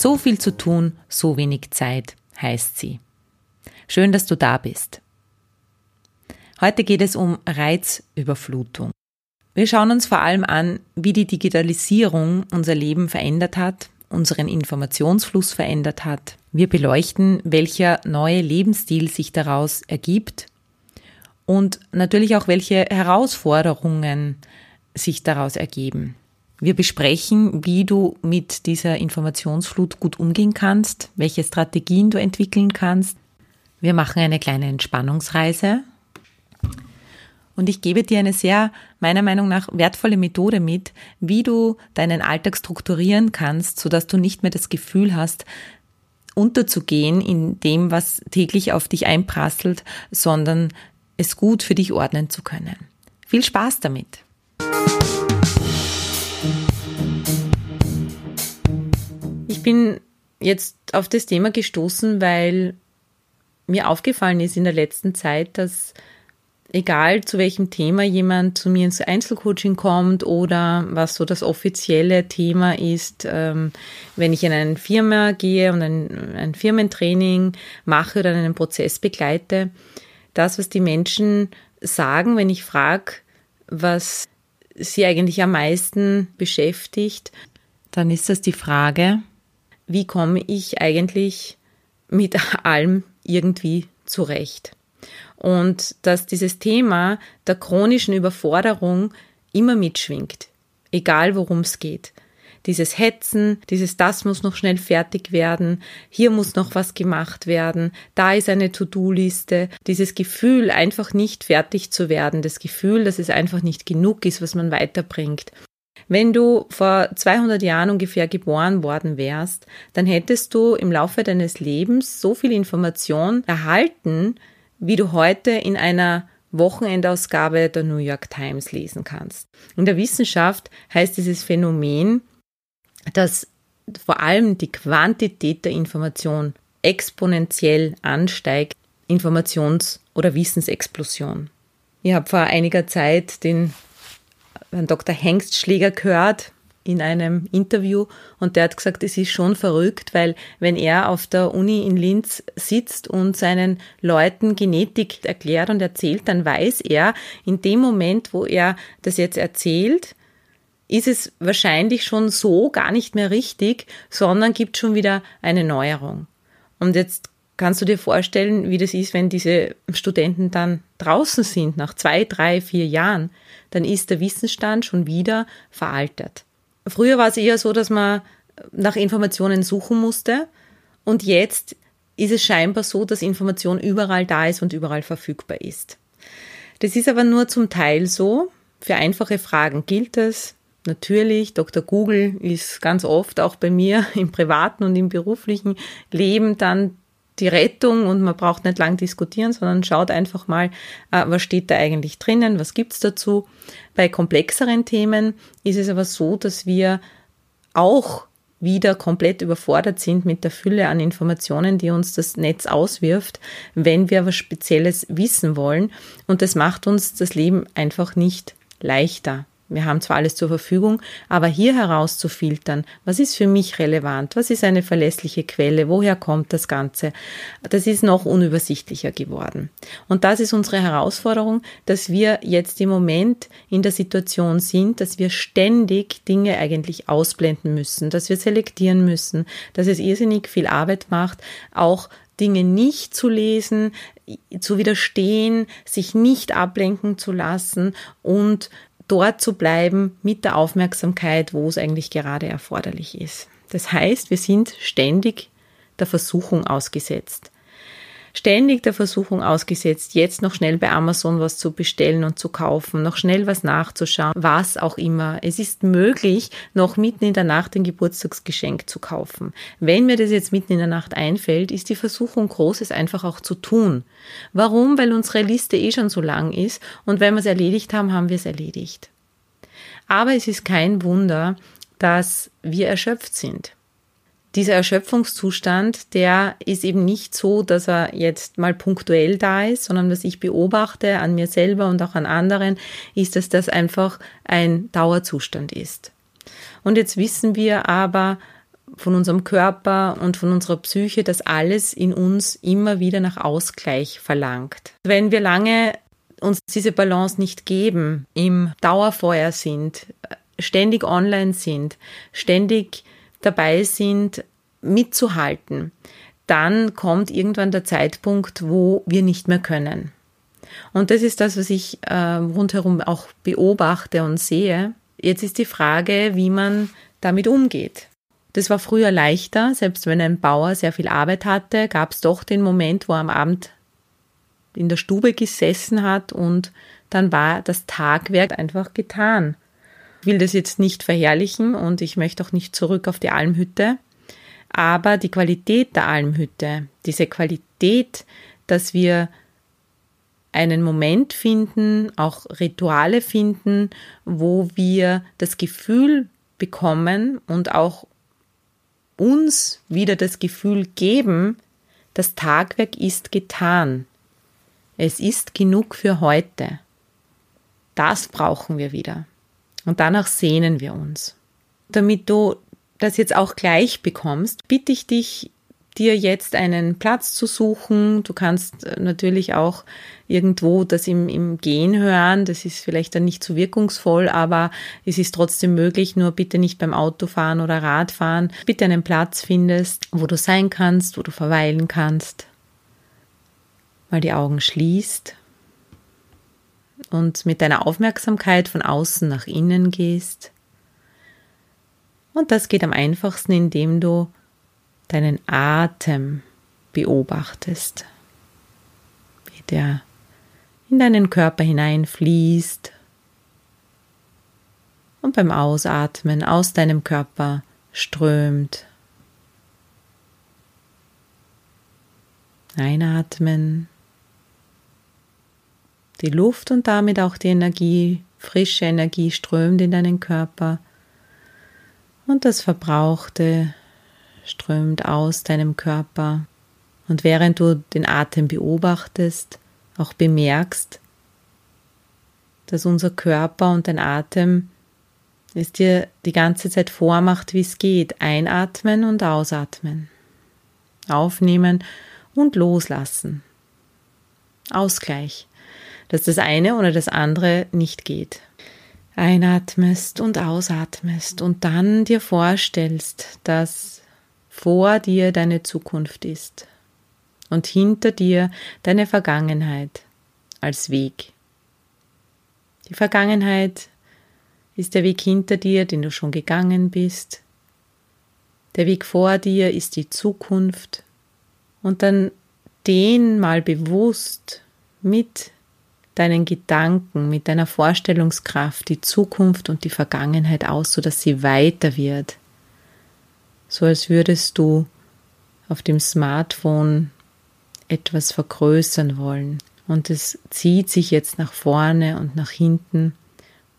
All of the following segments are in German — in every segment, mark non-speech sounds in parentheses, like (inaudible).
So viel zu tun, so wenig Zeit, heißt sie. Schön, dass du da bist. Heute geht es um Reizüberflutung. Wir schauen uns vor allem an, wie die Digitalisierung unser Leben verändert hat, unseren Informationsfluss verändert hat. Wir beleuchten, welcher neue Lebensstil sich daraus ergibt und natürlich auch, welche Herausforderungen sich daraus ergeben. Wir besprechen, wie du mit dieser Informationsflut gut umgehen kannst, welche Strategien du entwickeln kannst. Wir machen eine kleine Entspannungsreise und ich gebe dir eine sehr, meiner Meinung nach, wertvolle Methode mit, wie du deinen Alltag strukturieren kannst, sodass du nicht mehr das Gefühl hast, unterzugehen in dem, was täglich auf dich einprasselt, sondern es gut für dich ordnen zu können. Viel Spaß damit! Ich bin jetzt auf das Thema gestoßen, weil mir aufgefallen ist in der letzten Zeit, dass egal zu welchem Thema jemand zu mir ins Einzelcoaching kommt oder was so das offizielle Thema ist, ähm, wenn ich in eine Firma gehe und ein, ein Firmentraining mache oder einen Prozess begleite, das, was die Menschen sagen, wenn ich frage, was sie eigentlich am meisten beschäftigt, dann ist das die Frage, wie komme ich eigentlich mit allem irgendwie zurecht? und dass dieses Thema der chronischen Überforderung immer mitschwingt, egal worum es geht. Dieses Hetzen, dieses das muss noch schnell fertig werden, hier muss noch was gemacht werden, da ist eine To-Do-Liste, dieses Gefühl, einfach nicht fertig zu werden, das Gefühl, dass es einfach nicht genug ist, was man weiterbringt. Wenn du vor 200 Jahren ungefähr geboren worden wärst, dann hättest du im Laufe deines Lebens so viel Information erhalten, wie du heute in einer Wochenendausgabe der New York Times lesen kannst. In der Wissenschaft heißt dieses Phänomen, dass vor allem die Quantität der Information exponentiell ansteigt, Informations- oder Wissensexplosion. Ich habe vor einiger Zeit den Herrn Dr. Hengstschläger gehört, in einem Interview und der hat gesagt, es ist schon verrückt, weil wenn er auf der Uni in Linz sitzt und seinen Leuten Genetik erklärt und erzählt, dann weiß er, in dem Moment, wo er das jetzt erzählt, ist es wahrscheinlich schon so gar nicht mehr richtig, sondern gibt schon wieder eine Neuerung. Und jetzt kannst du dir vorstellen, wie das ist, wenn diese Studenten dann draußen sind, nach zwei, drei, vier Jahren, dann ist der Wissensstand schon wieder veraltet. Früher war es eher so, dass man nach Informationen suchen musste und jetzt ist es scheinbar so, dass Information überall da ist und überall verfügbar ist. Das ist aber nur zum Teil so. Für einfache Fragen gilt es. Natürlich, Dr. Google ist ganz oft auch bei mir (laughs) im privaten und im beruflichen Leben dann die Rettung und man braucht nicht lang diskutieren, sondern schaut einfach mal, äh, was steht da eigentlich drinnen, was gibt's dazu. Bei komplexeren Themen ist es aber so, dass wir auch wieder komplett überfordert sind mit der Fülle an Informationen, die uns das Netz auswirft, wenn wir was Spezielles wissen wollen. Und das macht uns das Leben einfach nicht leichter. Wir haben zwar alles zur Verfügung, aber hier herauszufiltern, was ist für mich relevant, was ist eine verlässliche Quelle, woher kommt das Ganze, das ist noch unübersichtlicher geworden. Und das ist unsere Herausforderung, dass wir jetzt im Moment in der Situation sind, dass wir ständig Dinge eigentlich ausblenden müssen, dass wir selektieren müssen, dass es irrsinnig viel Arbeit macht, auch Dinge nicht zu lesen, zu widerstehen, sich nicht ablenken zu lassen und dort zu bleiben mit der Aufmerksamkeit, wo es eigentlich gerade erforderlich ist. Das heißt, wir sind ständig der Versuchung ausgesetzt. Ständig der Versuchung ausgesetzt, jetzt noch schnell bei Amazon was zu bestellen und zu kaufen, noch schnell was nachzuschauen, was auch immer. Es ist möglich, noch mitten in der Nacht ein Geburtstagsgeschenk zu kaufen. Wenn mir das jetzt mitten in der Nacht einfällt, ist die Versuchung groß, es einfach auch zu tun. Warum? Weil unsere Liste eh schon so lang ist und wenn wir es erledigt haben, haben wir es erledigt. Aber es ist kein Wunder, dass wir erschöpft sind dieser Erschöpfungszustand, der ist eben nicht so, dass er jetzt mal punktuell da ist, sondern was ich beobachte an mir selber und auch an anderen, ist, dass das einfach ein Dauerzustand ist. Und jetzt wissen wir aber von unserem Körper und von unserer Psyche, dass alles in uns immer wieder nach Ausgleich verlangt. Wenn wir lange uns diese Balance nicht geben, im Dauerfeuer sind, ständig online sind, ständig dabei sind, mitzuhalten, dann kommt irgendwann der Zeitpunkt, wo wir nicht mehr können. Und das ist das, was ich äh, rundherum auch beobachte und sehe. Jetzt ist die Frage, wie man damit umgeht. Das war früher leichter, selbst wenn ein Bauer sehr viel Arbeit hatte, gab es doch den Moment, wo er am Abend in der Stube gesessen hat und dann war das Tagwerk einfach getan. Will das jetzt nicht verherrlichen und ich möchte auch nicht zurück auf die Almhütte. Aber die Qualität der Almhütte, diese Qualität, dass wir einen Moment finden, auch Rituale finden, wo wir das Gefühl bekommen und auch uns wieder das Gefühl geben, das Tagwerk ist getan. Es ist genug für heute. Das brauchen wir wieder. Und danach sehnen wir uns. Damit du das jetzt auch gleich bekommst, bitte ich dich, dir jetzt einen Platz zu suchen. Du kannst äh, natürlich auch irgendwo das im, im Gehen hören. Das ist vielleicht dann nicht so wirkungsvoll, aber es ist trotzdem möglich. Nur bitte nicht beim Autofahren oder Radfahren. Bitte einen Platz findest, wo du sein kannst, wo du verweilen kannst. Mal die Augen schließt und mit deiner Aufmerksamkeit von außen nach innen gehst. Und das geht am einfachsten, indem du deinen Atem beobachtest, wie der in deinen Körper hineinfließt und beim Ausatmen aus deinem Körper strömt. Einatmen die Luft und damit auch die Energie, frische Energie strömt in deinen Körper und das Verbrauchte strömt aus deinem Körper. Und während du den Atem beobachtest, auch bemerkst, dass unser Körper und dein Atem es dir die ganze Zeit vormacht, wie es geht. Einatmen und ausatmen. Aufnehmen und loslassen. Ausgleich dass das eine oder das andere nicht geht. Einatmest und ausatmest und dann dir vorstellst, dass vor dir deine Zukunft ist und hinter dir deine Vergangenheit als Weg. Die Vergangenheit ist der Weg hinter dir, den du schon gegangen bist. Der Weg vor dir ist die Zukunft. Und dann den mal bewusst mit deinen Gedanken, mit deiner Vorstellungskraft die Zukunft und die Vergangenheit aus, sodass sie weiter wird. So als würdest du auf dem Smartphone etwas vergrößern wollen. Und es zieht sich jetzt nach vorne und nach hinten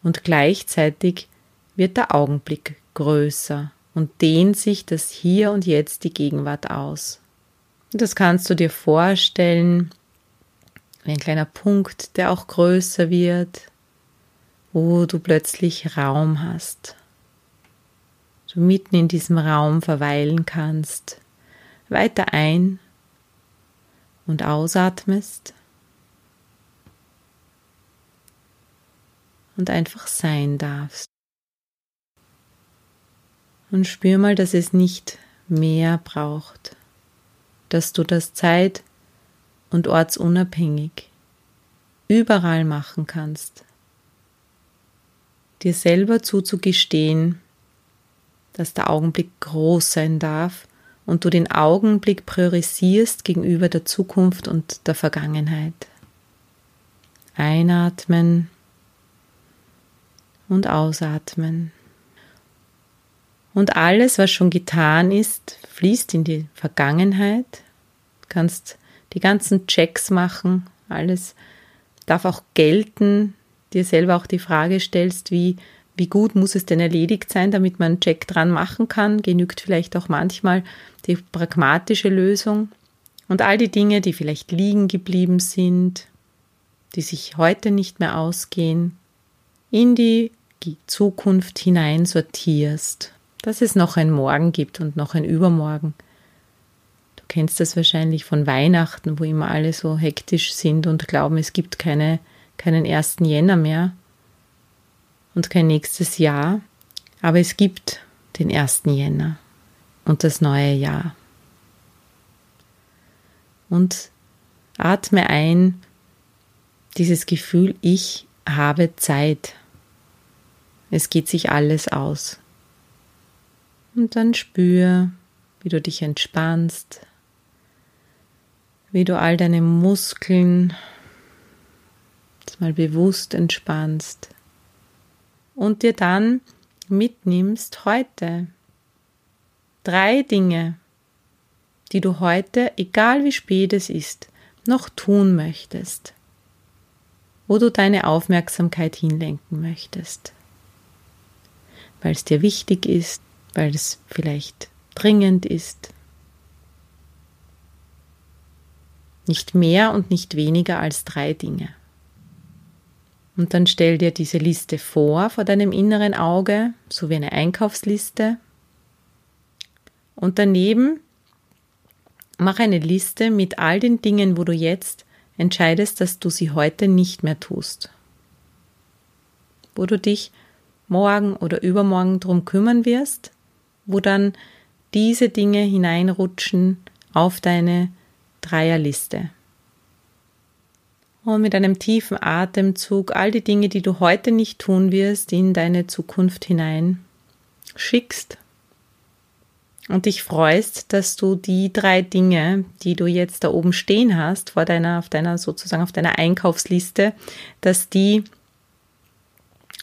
und gleichzeitig wird der Augenblick größer und dehnt sich das Hier und Jetzt die Gegenwart aus. Und das kannst du dir vorstellen wie ein kleiner Punkt, der auch größer wird, wo du plötzlich Raum hast. Du mitten in diesem Raum verweilen kannst, weiter ein und ausatmest und einfach sein darfst. Und spür mal, dass es nicht mehr braucht, dass du das Zeit und ortsunabhängig überall machen kannst. Dir selber zuzugestehen, dass der Augenblick groß sein darf und du den Augenblick priorisierst gegenüber der Zukunft und der Vergangenheit. Einatmen und ausatmen. Und alles, was schon getan ist, fließt in die Vergangenheit. Du kannst die ganzen Checks machen, alles darf auch gelten, dir selber auch die Frage stellst, wie, wie gut muss es denn erledigt sein, damit man einen Check dran machen kann, genügt vielleicht auch manchmal die pragmatische Lösung. Und all die Dinge, die vielleicht liegen geblieben sind, die sich heute nicht mehr ausgehen, in die Zukunft hinein sortierst, dass es noch ein Morgen gibt und noch ein Übermorgen. Kennst das wahrscheinlich von Weihnachten, wo immer alle so hektisch sind und glauben, es gibt keine, keinen 1. Jänner mehr und kein nächstes Jahr, aber es gibt den 1. Jänner und das neue Jahr. Und atme ein dieses Gefühl, ich habe Zeit. Es geht sich alles aus. Und dann spür, wie du dich entspannst, wie du all deine Muskeln mal bewusst entspannst und dir dann mitnimmst heute drei Dinge, die du heute, egal wie spät es ist, noch tun möchtest, wo du deine Aufmerksamkeit hinlenken möchtest, weil es dir wichtig ist, weil es vielleicht dringend ist. Nicht mehr und nicht weniger als drei Dinge. Und dann stell dir diese Liste vor vor deinem inneren Auge, so wie eine Einkaufsliste. Und daneben mach eine Liste mit all den Dingen, wo du jetzt entscheidest, dass du sie heute nicht mehr tust. Wo du dich morgen oder übermorgen drum kümmern wirst, wo dann diese Dinge hineinrutschen auf deine Dreierliste. Und mit einem tiefen Atemzug all die Dinge, die du heute nicht tun wirst, in deine Zukunft hinein schickst und dich freust, dass du die drei Dinge, die du jetzt da oben stehen hast, vor deiner, auf deiner, sozusagen auf deiner Einkaufsliste, dass die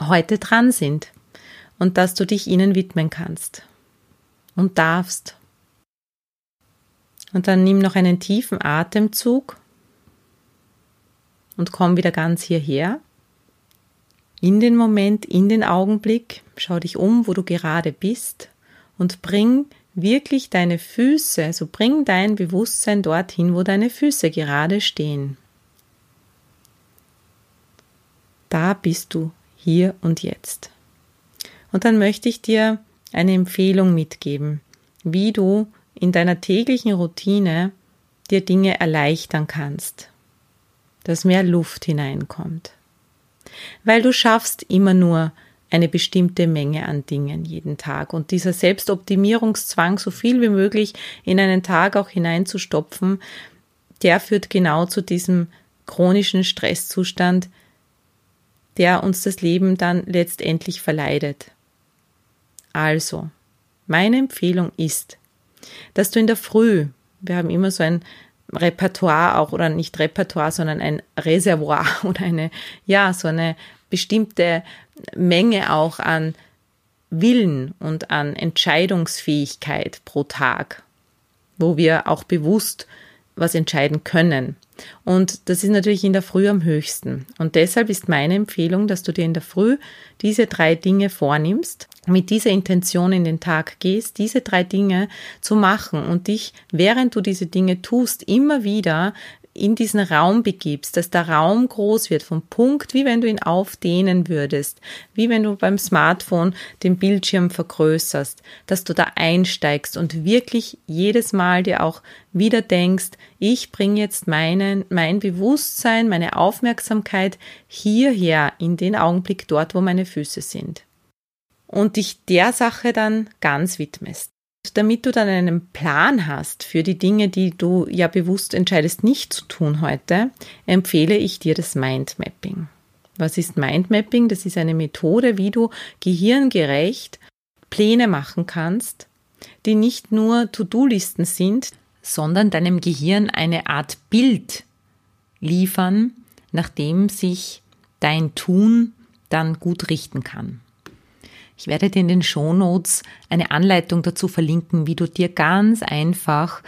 heute dran sind und dass du dich ihnen widmen kannst und darfst. Und dann nimm noch einen tiefen Atemzug und komm wieder ganz hierher. In den Moment, in den Augenblick, schau dich um, wo du gerade bist und bring wirklich deine Füße, also bring dein Bewusstsein dorthin, wo deine Füße gerade stehen. Da bist du hier und jetzt. Und dann möchte ich dir eine Empfehlung mitgeben, wie du in deiner täglichen Routine dir Dinge erleichtern kannst dass mehr Luft hineinkommt. Weil du schaffst immer nur eine bestimmte Menge an Dingen jeden Tag. Und dieser Selbstoptimierungszwang, so viel wie möglich in einen Tag auch hineinzustopfen, der führt genau zu diesem chronischen Stresszustand, der uns das Leben dann letztendlich verleidet. Also, meine Empfehlung ist, dass du in der Früh, wir haben immer so ein Repertoire auch oder nicht Repertoire, sondern ein Reservoir (laughs) oder eine, ja, so eine bestimmte Menge auch an Willen und an Entscheidungsfähigkeit pro Tag, wo wir auch bewusst was entscheiden können. Und das ist natürlich in der Früh am höchsten. Und deshalb ist meine Empfehlung, dass du dir in der Früh diese drei Dinge vornimmst, mit dieser Intention in den Tag gehst, diese drei Dinge zu machen und dich, während du diese Dinge tust, immer wieder in diesen Raum begibst, dass der Raum groß wird, vom Punkt, wie wenn du ihn aufdehnen würdest, wie wenn du beim Smartphone den Bildschirm vergrößerst, dass du da einsteigst und wirklich jedes Mal dir auch wieder denkst, ich bringe jetzt meinen, mein Bewusstsein, meine Aufmerksamkeit hierher in den Augenblick dort, wo meine Füße sind. Und dich der Sache dann ganz widmest damit du dann einen Plan hast für die Dinge, die du ja bewusst entscheidest nicht zu tun heute, empfehle ich dir das Mindmapping. Was ist Mindmapping? Das ist eine Methode, wie du gehirngerecht Pläne machen kannst die nicht nur To-Do-Listen sind, sondern deinem Gehirn eine Art Bild liefern, nach dem sich dein Tun dann gut richten kann. Ich werde dir in den Shownotes eine Anleitung dazu verlinken, wie du dir ganz einfach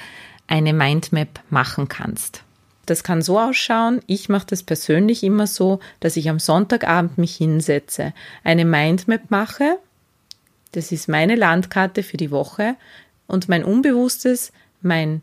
eine Mindmap machen kannst. Das kann so ausschauen. Ich mache das persönlich immer so, dass ich am Sonntagabend mich hinsetze, eine Mindmap mache. Das ist meine Landkarte für die Woche und mein Unbewusstes, mein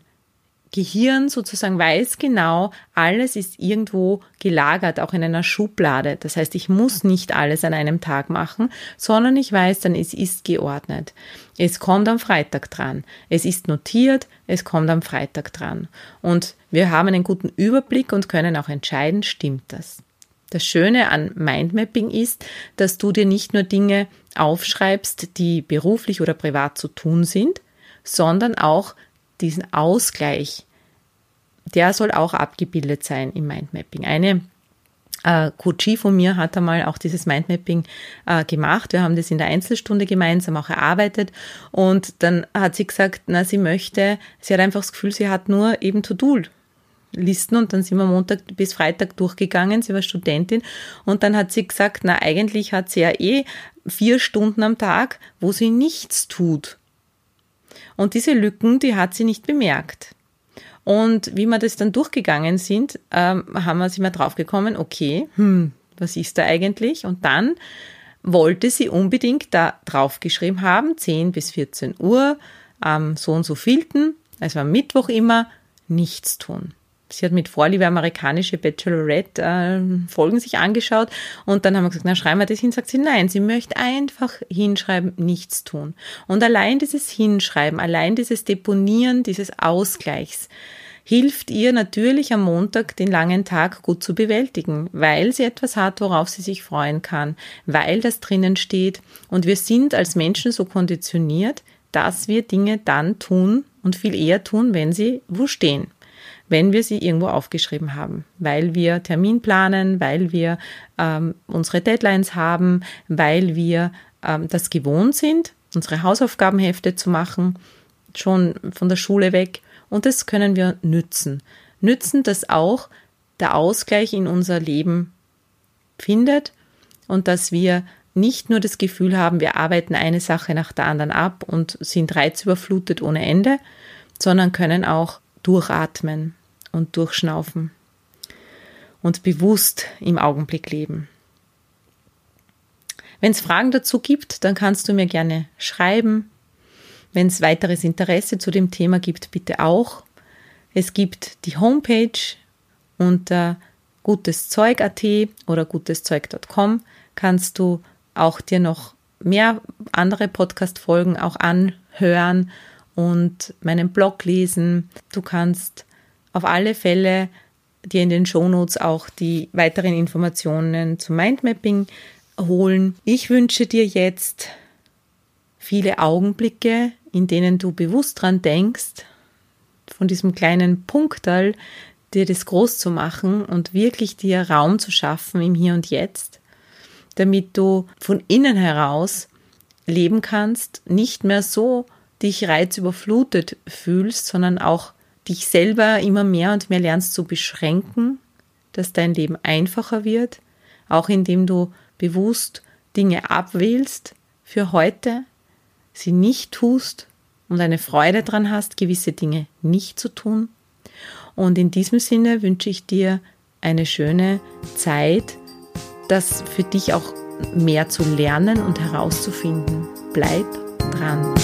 Gehirn sozusagen weiß genau, alles ist irgendwo gelagert, auch in einer Schublade. Das heißt, ich muss nicht alles an einem Tag machen, sondern ich weiß dann, es ist geordnet. Es kommt am Freitag dran. Es ist notiert, es kommt am Freitag dran. Und wir haben einen guten Überblick und können auch entscheiden, stimmt das. Das Schöne an Mindmapping ist, dass du dir nicht nur Dinge aufschreibst, die beruflich oder privat zu tun sind, sondern auch diesen Ausgleich, der soll auch abgebildet sein im Mindmapping. Eine äh, Coachie von mir hat einmal auch dieses Mindmapping äh, gemacht. Wir haben das in der Einzelstunde gemeinsam auch erarbeitet und dann hat sie gesagt, na, sie möchte, sie hat einfach das Gefühl, sie hat nur eben To-Do Listen und dann sind wir Montag bis Freitag durchgegangen. Sie war Studentin und dann hat sie gesagt, na eigentlich hat sie ja eh vier Stunden am Tag, wo sie nichts tut. Und diese Lücken, die hat sie nicht bemerkt. Und wie wir das dann durchgegangen sind, ähm, haben wir sich mal draufgekommen, okay, hm, was ist da eigentlich? Und dann wollte sie unbedingt da draufgeschrieben haben, 10 bis 14 Uhr, am so und so vielten, also am Mittwoch immer, nichts tun. Sie hat mit Vorliebe amerikanische Bachelorette-Folgen äh, sich angeschaut und dann haben wir gesagt, na schreiben wir das hin, sagt sie, nein, sie möchte einfach hinschreiben, nichts tun. Und allein dieses Hinschreiben, allein dieses Deponieren dieses Ausgleichs hilft ihr natürlich am Montag den langen Tag gut zu bewältigen, weil sie etwas hat, worauf sie sich freuen kann, weil das drinnen steht. Und wir sind als Menschen so konditioniert, dass wir Dinge dann tun und viel eher tun, wenn sie wo stehen wenn wir sie irgendwo aufgeschrieben haben, weil wir Termin planen, weil wir ähm, unsere Deadlines haben, weil wir ähm, das gewohnt sind, unsere Hausaufgabenhefte zu machen, schon von der Schule weg. Und das können wir nützen. Nützen, dass auch der Ausgleich in unser Leben findet und dass wir nicht nur das Gefühl haben, wir arbeiten eine Sache nach der anderen ab und sind reizüberflutet ohne Ende, sondern können auch durchatmen und durchschnaufen und bewusst im Augenblick leben. Wenn es Fragen dazu gibt, dann kannst du mir gerne schreiben. Wenn es weiteres Interesse zu dem Thema gibt, bitte auch. Es gibt die Homepage unter guteszeug.at oder guteszeug.com kannst du auch dir noch mehr andere Podcast-Folgen auch anhören und meinen Blog lesen. Du kannst auf alle Fälle dir in den Shownotes auch die weiteren Informationen zum Mindmapping holen. Ich wünsche dir jetzt viele Augenblicke, in denen du bewusst dran denkst, von diesem kleinen Punktal dir das groß zu machen und wirklich dir Raum zu schaffen im Hier und Jetzt, damit du von innen heraus leben kannst, nicht mehr so dich reizüberflutet fühlst, sondern auch dich selber immer mehr und mehr lernst zu beschränken, dass dein Leben einfacher wird, auch indem du bewusst Dinge abwählst für heute, sie nicht tust und eine Freude daran hast, gewisse Dinge nicht zu tun. Und in diesem Sinne wünsche ich dir eine schöne Zeit, das für dich auch mehr zu lernen und herauszufinden. Bleib dran.